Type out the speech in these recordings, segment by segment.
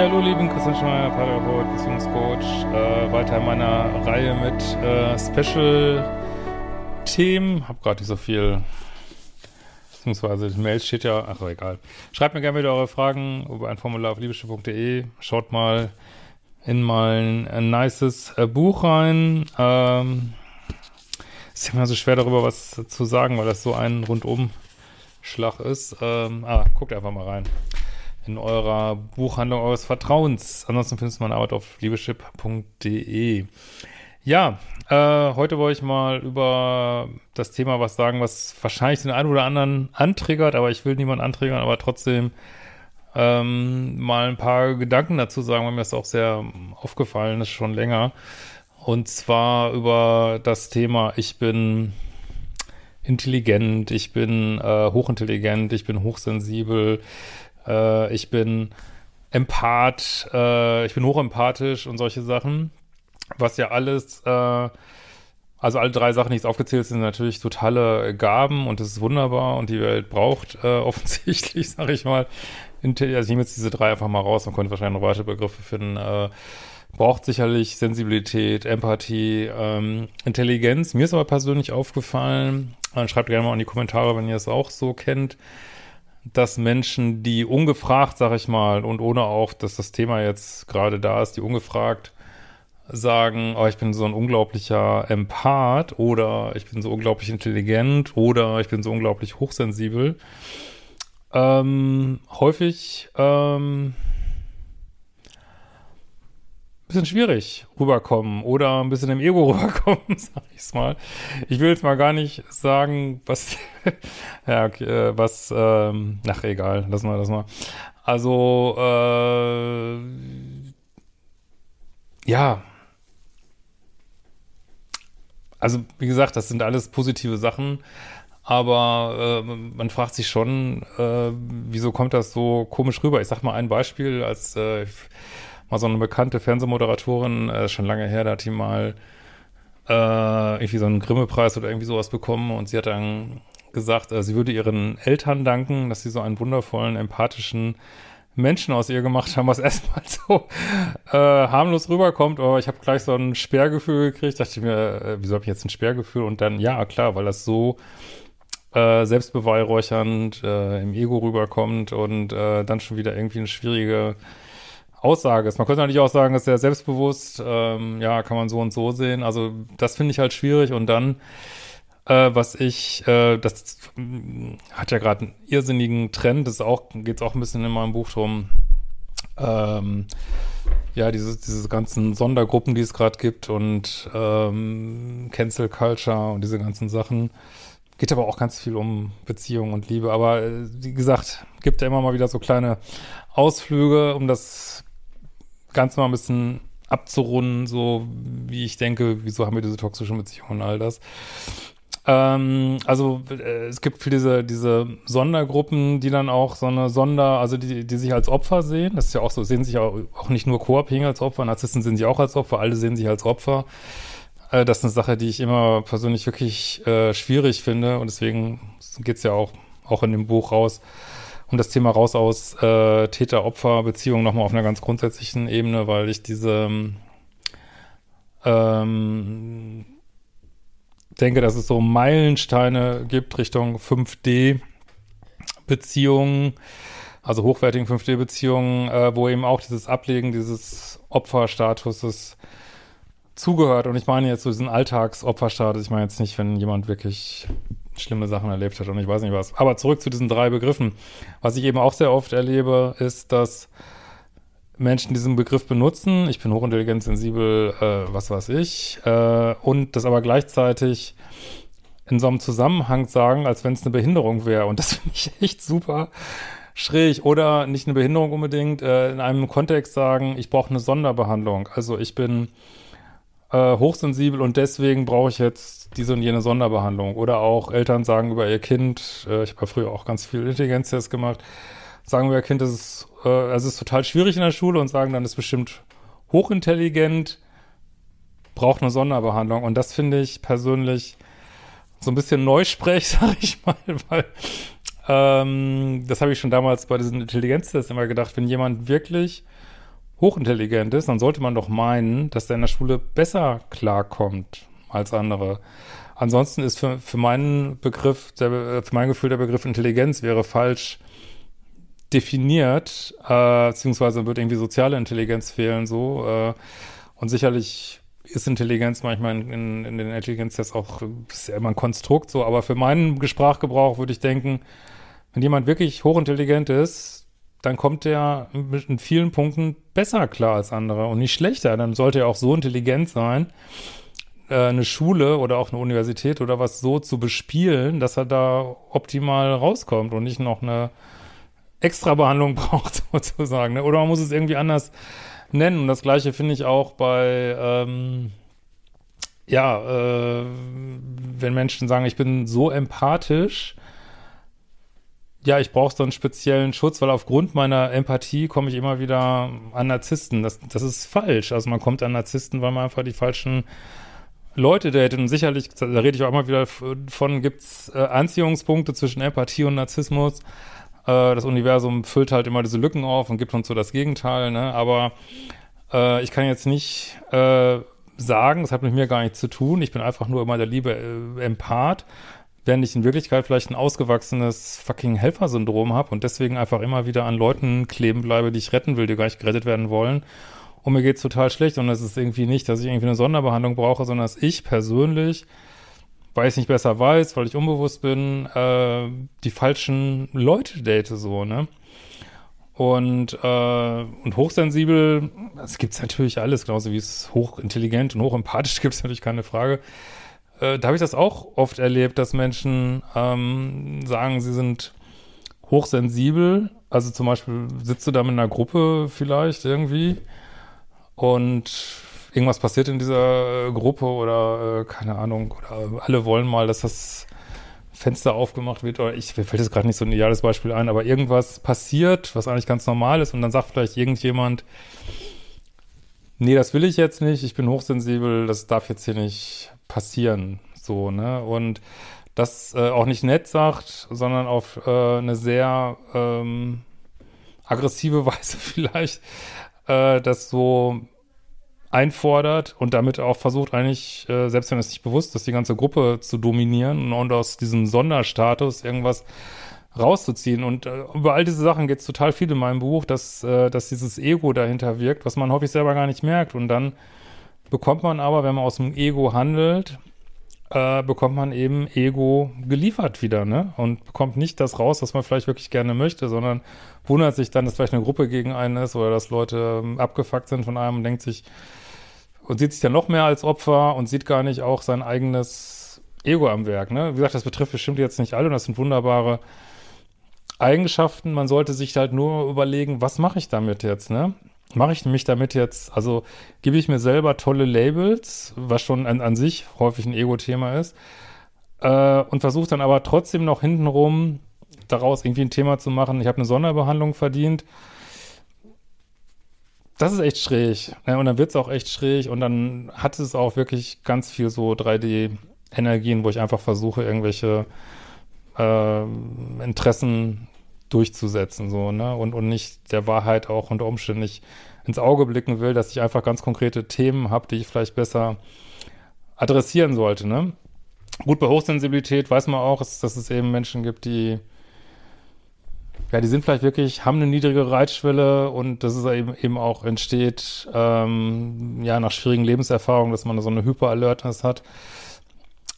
Ja, hallo lieben Christian Schmeier, Paartherapeut, Beziehungscoach. Äh, weiter in meiner Reihe mit äh, Special-Themen. Hab gerade nicht so viel, beziehungsweise die Mail steht ja, ach egal. Schreibt mir gerne wieder eure Fragen über ein Formular auf liebeschiff.de. Schaut mal in mein ein nices äh, Buch rein. Ähm, ist immer so schwer darüber was zu sagen, weil das so ein Rundumschlag ist. Ähm, ah, guckt einfach mal rein in eurer Buchhandlung eures Vertrauens. Ansonsten findest du meine Arbeit auf liebeschip.de. Ja, äh, heute wollte ich mal über das Thema was sagen, was wahrscheinlich den einen oder anderen antriggert, aber ich will niemanden antriggern, aber trotzdem ähm, mal ein paar Gedanken dazu sagen, weil mir das auch sehr aufgefallen ist, schon länger. Und zwar über das Thema, ich bin intelligent, ich bin äh, hochintelligent, ich bin hochsensibel, äh, ich bin Empath, äh, ich bin hochempathisch und solche Sachen. Was ja alles, äh, also alle drei Sachen, die jetzt aufgezählt sind, natürlich totale Gaben und das ist wunderbar und die Welt braucht äh, offensichtlich, sag ich mal. Also ich nehme jetzt diese drei einfach mal raus, man könnte wahrscheinlich noch weitere Begriffe finden. Äh, braucht sicherlich Sensibilität, Empathie, ähm, Intelligenz. Mir ist aber persönlich aufgefallen, schreibt gerne mal in die Kommentare, wenn ihr es auch so kennt, dass Menschen, die ungefragt, sag ich mal, und ohne auch, dass das Thema jetzt gerade da ist, die ungefragt sagen, oh, ich bin so ein unglaublicher Empath oder ich bin so unglaublich intelligent oder ich bin so unglaublich hochsensibel, ähm, häufig ähm, bisschen schwierig rüberkommen oder ein bisschen im Ego rüberkommen, sag ich's mal. Ich will jetzt mal gar nicht sagen, was, ja, okay, äh, was, ähm, ach, egal, lass mal, lass mal. Also, äh, ja. Also, wie gesagt, das sind alles positive Sachen, aber äh, man fragt sich schon, äh, wieso kommt das so komisch rüber? Ich sag mal ein Beispiel, als äh, mal so eine bekannte Fernsehmoderatorin, äh, schon lange her, da hat die mal äh, irgendwie so einen Grimme-Preis oder irgendwie sowas bekommen und sie hat dann gesagt, äh, sie würde ihren Eltern danken, dass sie so einen wundervollen, empathischen Menschen aus ihr gemacht haben, was erstmal so äh, harmlos rüberkommt, aber ich habe gleich so ein Sperrgefühl gekriegt, dachte ich mir, äh, wieso habe ich jetzt ein Sperrgefühl? Und dann, ja, klar, weil das so äh, selbstbeweihräuchernd äh, im Ego rüberkommt und äh, dann schon wieder irgendwie eine schwierige Aussage ist. Man könnte natürlich auch sagen, ist sehr selbstbewusst, ähm, ja, kann man so und so sehen. Also das finde ich halt schwierig und dann, äh, was ich, äh, das hat ja gerade einen irrsinnigen Trend, das auch, geht es auch ein bisschen in meinem Buch drum, ähm, ja, diese, diese ganzen Sondergruppen, die es gerade gibt und ähm, Cancel Culture und diese ganzen Sachen. Geht aber auch ganz viel um Beziehung und Liebe. Aber äh, wie gesagt, gibt ja immer mal wieder so kleine Ausflüge, um das Ganze mal ein bisschen abzurunden, so wie ich denke, wieso haben wir diese toxischen Beziehungen und all das. Ähm, also äh, es gibt für diese, diese Sondergruppen, die dann auch so eine Sonder, also die, die sich als Opfer sehen, das ist ja auch so, sehen sich auch, auch nicht nur Co-Abhängige als Opfer, Narzissten sehen sich auch als Opfer, alle sehen sich als Opfer. Äh, das ist eine Sache, die ich immer persönlich wirklich äh, schwierig finde und deswegen geht's ja auch, auch in dem Buch raus, um das Thema raus aus äh, Täter-Opfer-Beziehungen nochmal auf einer ganz grundsätzlichen Ebene, weil ich diese ähm, denke, dass es so Meilensteine gibt Richtung 5D-Beziehungen, also hochwertigen 5D-Beziehungen, äh, wo eben auch dieses Ablegen dieses Opferstatuses zugehört. Und ich meine jetzt so diesen Alltagsopferstatus. Ich meine jetzt nicht, wenn jemand wirklich schlimme Sachen erlebt hat und ich weiß nicht was. Aber zurück zu diesen drei Begriffen. Was ich eben auch sehr oft erlebe, ist, dass Menschen diesen Begriff benutzen. Ich bin hochintelligent, sensibel, äh, was weiß ich. Äh, und das aber gleichzeitig in so einem Zusammenhang sagen, als wenn es eine Behinderung wäre. Und das finde ich echt super schräg. Oder nicht eine Behinderung unbedingt, äh, in einem Kontext sagen, ich brauche eine Sonderbehandlung. Also ich bin äh, hochsensibel und deswegen brauche ich jetzt diese und jene Sonderbehandlung. Oder auch Eltern sagen über ihr Kind, äh, ich habe ja früher auch ganz viel Intelligenztests gemacht, sagen über ihr Kind, es ist, äh, es ist total schwierig in der Schule und sagen dann, es ist bestimmt hochintelligent, braucht eine Sonderbehandlung. Und das finde ich persönlich so ein bisschen Neusprech, sag ich mal, weil ähm, das habe ich schon damals bei diesen Intelligenztests immer gedacht, wenn jemand wirklich hochintelligent ist, dann sollte man doch meinen, dass der in der Schule besser klarkommt als andere. Ansonsten ist für, für meinen Begriff, der, für mein Gefühl, der Begriff Intelligenz wäre falsch definiert, äh, beziehungsweise wird irgendwie soziale Intelligenz fehlen, so. Äh, und sicherlich ist Intelligenz manchmal in, in, in den Intelligenztests auch ist ja immer ein Konstrukt, so. Aber für meinen Sprachgebrauch würde ich denken, wenn jemand wirklich hochintelligent ist, dann kommt er in vielen Punkten besser klar als andere und nicht schlechter. Dann sollte er auch so intelligent sein, äh, eine Schule oder auch eine Universität oder was so zu bespielen, dass er da optimal rauskommt und nicht noch eine Extrabehandlung braucht, sozusagen. Ne? Oder man muss es irgendwie anders nennen. Und das Gleiche finde ich auch bei, ähm, ja, äh, wenn Menschen sagen, ich bin so empathisch, ja, ich brauche so einen speziellen Schutz, weil aufgrund meiner Empathie komme ich immer wieder an Narzissten. Das, das ist falsch. Also man kommt an Narzissten, weil man einfach die falschen Leute datet. Und sicherlich, da rede ich auch immer wieder von, gibt es äh, Anziehungspunkte zwischen Empathie und Narzissmus. Äh, das Universum füllt halt immer diese Lücken auf und gibt uns so das Gegenteil. Ne? Aber äh, ich kann jetzt nicht äh, sagen, das hat mit mir gar nichts zu tun. Ich bin einfach nur immer der liebe äh, Empath während ich in Wirklichkeit vielleicht ein ausgewachsenes fucking Helfersyndrom habe und deswegen einfach immer wieder an Leuten kleben bleibe, die ich retten will, die gar nicht gerettet werden wollen. Und mir geht's total schlecht und es ist irgendwie nicht, dass ich irgendwie eine Sonderbehandlung brauche, sondern dass ich persönlich, weil ich nicht besser weiß, weil ich unbewusst bin, äh, die falschen Leute date so, ne? Und, äh, und hochsensibel, es gibt's natürlich alles, genauso wie es hochintelligent und hochempathisch gibt es natürlich keine Frage äh, da habe ich das auch oft erlebt, dass Menschen ähm, sagen, sie sind hochsensibel. Also zum Beispiel sitzt du da mit einer Gruppe vielleicht irgendwie und irgendwas passiert in dieser Gruppe oder äh, keine Ahnung, oder alle wollen mal, dass das Fenster aufgemacht wird oder ich mir fällt jetzt gerade nicht so ein ideales Beispiel ein, aber irgendwas passiert, was eigentlich ganz normal ist und dann sagt vielleicht irgendjemand, nee, das will ich jetzt nicht, ich bin hochsensibel, das darf jetzt hier nicht passieren. So, ne? Und das äh, auch nicht nett sagt, sondern auf äh, eine sehr ähm, aggressive Weise vielleicht äh, das so einfordert und damit auch versucht eigentlich, äh, selbst wenn es nicht bewusst ist, die ganze Gruppe zu dominieren und aus diesem Sonderstatus irgendwas rauszuziehen. Und äh, über all diese Sachen geht es total viel in meinem Buch, dass, äh, dass dieses Ego dahinter wirkt, was man häufig selber gar nicht merkt. Und dann bekommt man aber, wenn man aus dem Ego handelt, äh, bekommt man eben Ego geliefert wieder, ne? Und bekommt nicht das raus, was man vielleicht wirklich gerne möchte, sondern wundert sich dann, dass vielleicht eine Gruppe gegen einen ist oder dass Leute ähm, abgefuckt sind von einem und denkt sich und sieht sich dann noch mehr als Opfer und sieht gar nicht auch sein eigenes Ego am Werk, ne? Wie gesagt, das betrifft bestimmt jetzt nicht alle und das sind wunderbare Eigenschaften. Man sollte sich halt nur überlegen, was mache ich damit jetzt, ne? Mache ich mich damit jetzt, also gebe ich mir selber tolle Labels, was schon an, an sich häufig ein Ego-Thema ist, äh, und versuche dann aber trotzdem noch hintenrum daraus irgendwie ein Thema zu machen, ich habe eine Sonderbehandlung verdient. Das ist echt schräg. Ja, und dann wird es auch echt schräg und dann hat es auch wirklich ganz viel so 3D-Energien, wo ich einfach versuche, irgendwelche äh, Interessen durchzusetzen, so, ne? Und, und nicht der Wahrheit auch unter Umständen nicht ins Auge blicken will, dass ich einfach ganz konkrete Themen habe, die ich vielleicht besser adressieren sollte, ne? Gut, bei Hochsensibilität weiß man auch, dass es eben Menschen gibt, die ja, die sind vielleicht wirklich, haben eine niedrige Reitschwelle und dass es eben, eben auch entsteht, ähm, ja, nach schwierigen Lebenserfahrungen, dass man so eine Hyperalertness hat.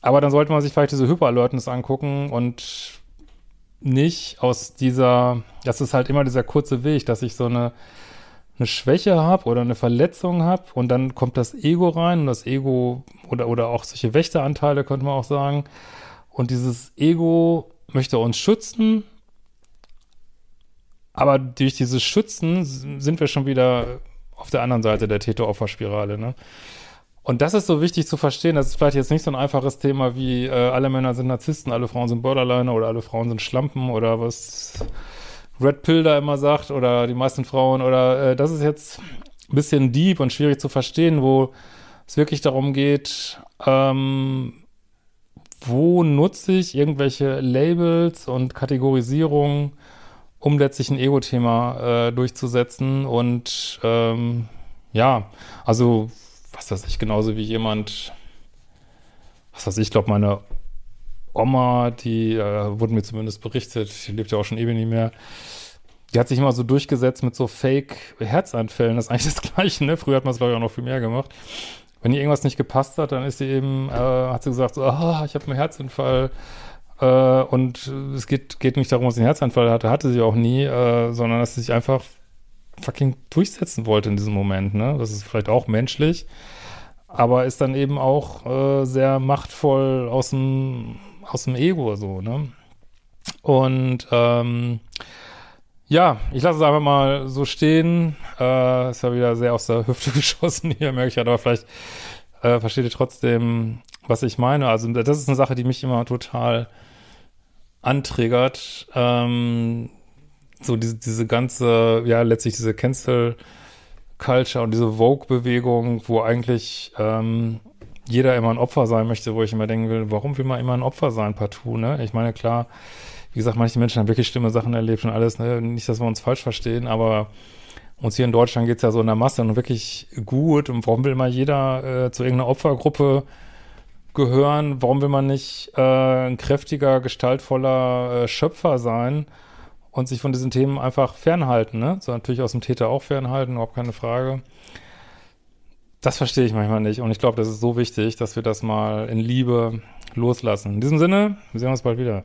aber dann sollte man sich vielleicht diese Hyper-Alertness angucken und nicht aus dieser, das ist halt immer dieser kurze Weg, dass ich so eine, eine Schwäche habe oder eine Verletzung habe und dann kommt das Ego rein und das Ego oder, oder auch solche Wächteranteile, könnte man auch sagen. Und dieses Ego möchte uns schützen, aber durch dieses Schützen sind wir schon wieder auf der anderen Seite der Täter-Opfer-Spirale, ne? Und das ist so wichtig zu verstehen. Das ist vielleicht jetzt nicht so ein einfaches Thema wie äh, alle Männer sind Narzissten, alle Frauen sind Borderliner oder alle Frauen sind Schlampen oder was Red Pill da immer sagt oder die meisten Frauen oder äh, das ist jetzt ein bisschen deep und schwierig zu verstehen, wo es wirklich darum geht, ähm, wo nutze ich irgendwelche Labels und Kategorisierungen, um letztlich ein Ego-Thema äh, durchzusetzen und ähm, ja, also was weiß ich, genauso wie jemand, was weiß ich, glaube, meine Oma, die äh, wurde mir zumindest berichtet, die lebt ja auch schon ewig nicht mehr, die hat sich immer so durchgesetzt mit so Fake-Herzanfällen. Das ist eigentlich das Gleiche, ne? Früher hat man es, glaube ich, auch noch viel mehr gemacht. Wenn ihr irgendwas nicht gepasst hat, dann ist sie eben, äh, hat sie gesagt, so, oh, ich habe einen Herzinfall. Äh, und es geht, geht nicht darum, dass sie einen Herzanfall hatte, hatte sie auch nie, äh, sondern dass sie sich einfach fucking durchsetzen wollte in diesem Moment, ne? Das ist vielleicht auch menschlich, aber ist dann eben auch äh, sehr machtvoll aus dem, aus dem Ego so, ne? Und ähm, ja, ich lasse es einfach mal so stehen. Äh, ist ja wieder sehr aus der Hüfte geschossen hier, merke ich halt, aber vielleicht äh, versteht ihr trotzdem, was ich meine. Also das ist eine Sache, die mich immer total antriggert. Ähm, so diese, diese ganze, ja, letztlich diese Cancel Culture und diese Vogue-Bewegung, wo eigentlich ähm, jeder immer ein Opfer sein möchte, wo ich immer denken will, warum will man immer ein Opfer sein, partout, ne? Ich meine, klar, wie gesagt, manche Menschen haben wirklich schlimme Sachen erlebt und alles, ne? Nicht, dass wir uns falsch verstehen, aber uns hier in Deutschland geht's ja so in der Masse und wirklich gut. Und warum will immer jeder äh, zu irgendeiner Opfergruppe gehören? Warum will man nicht äh, ein kräftiger, gestaltvoller äh, Schöpfer sein? Und sich von diesen Themen einfach fernhalten, ne? So natürlich aus dem Täter auch fernhalten, überhaupt keine Frage. Das verstehe ich manchmal nicht und ich glaube, das ist so wichtig, dass wir das mal in Liebe loslassen. In diesem Sinne, wir sehen uns bald wieder.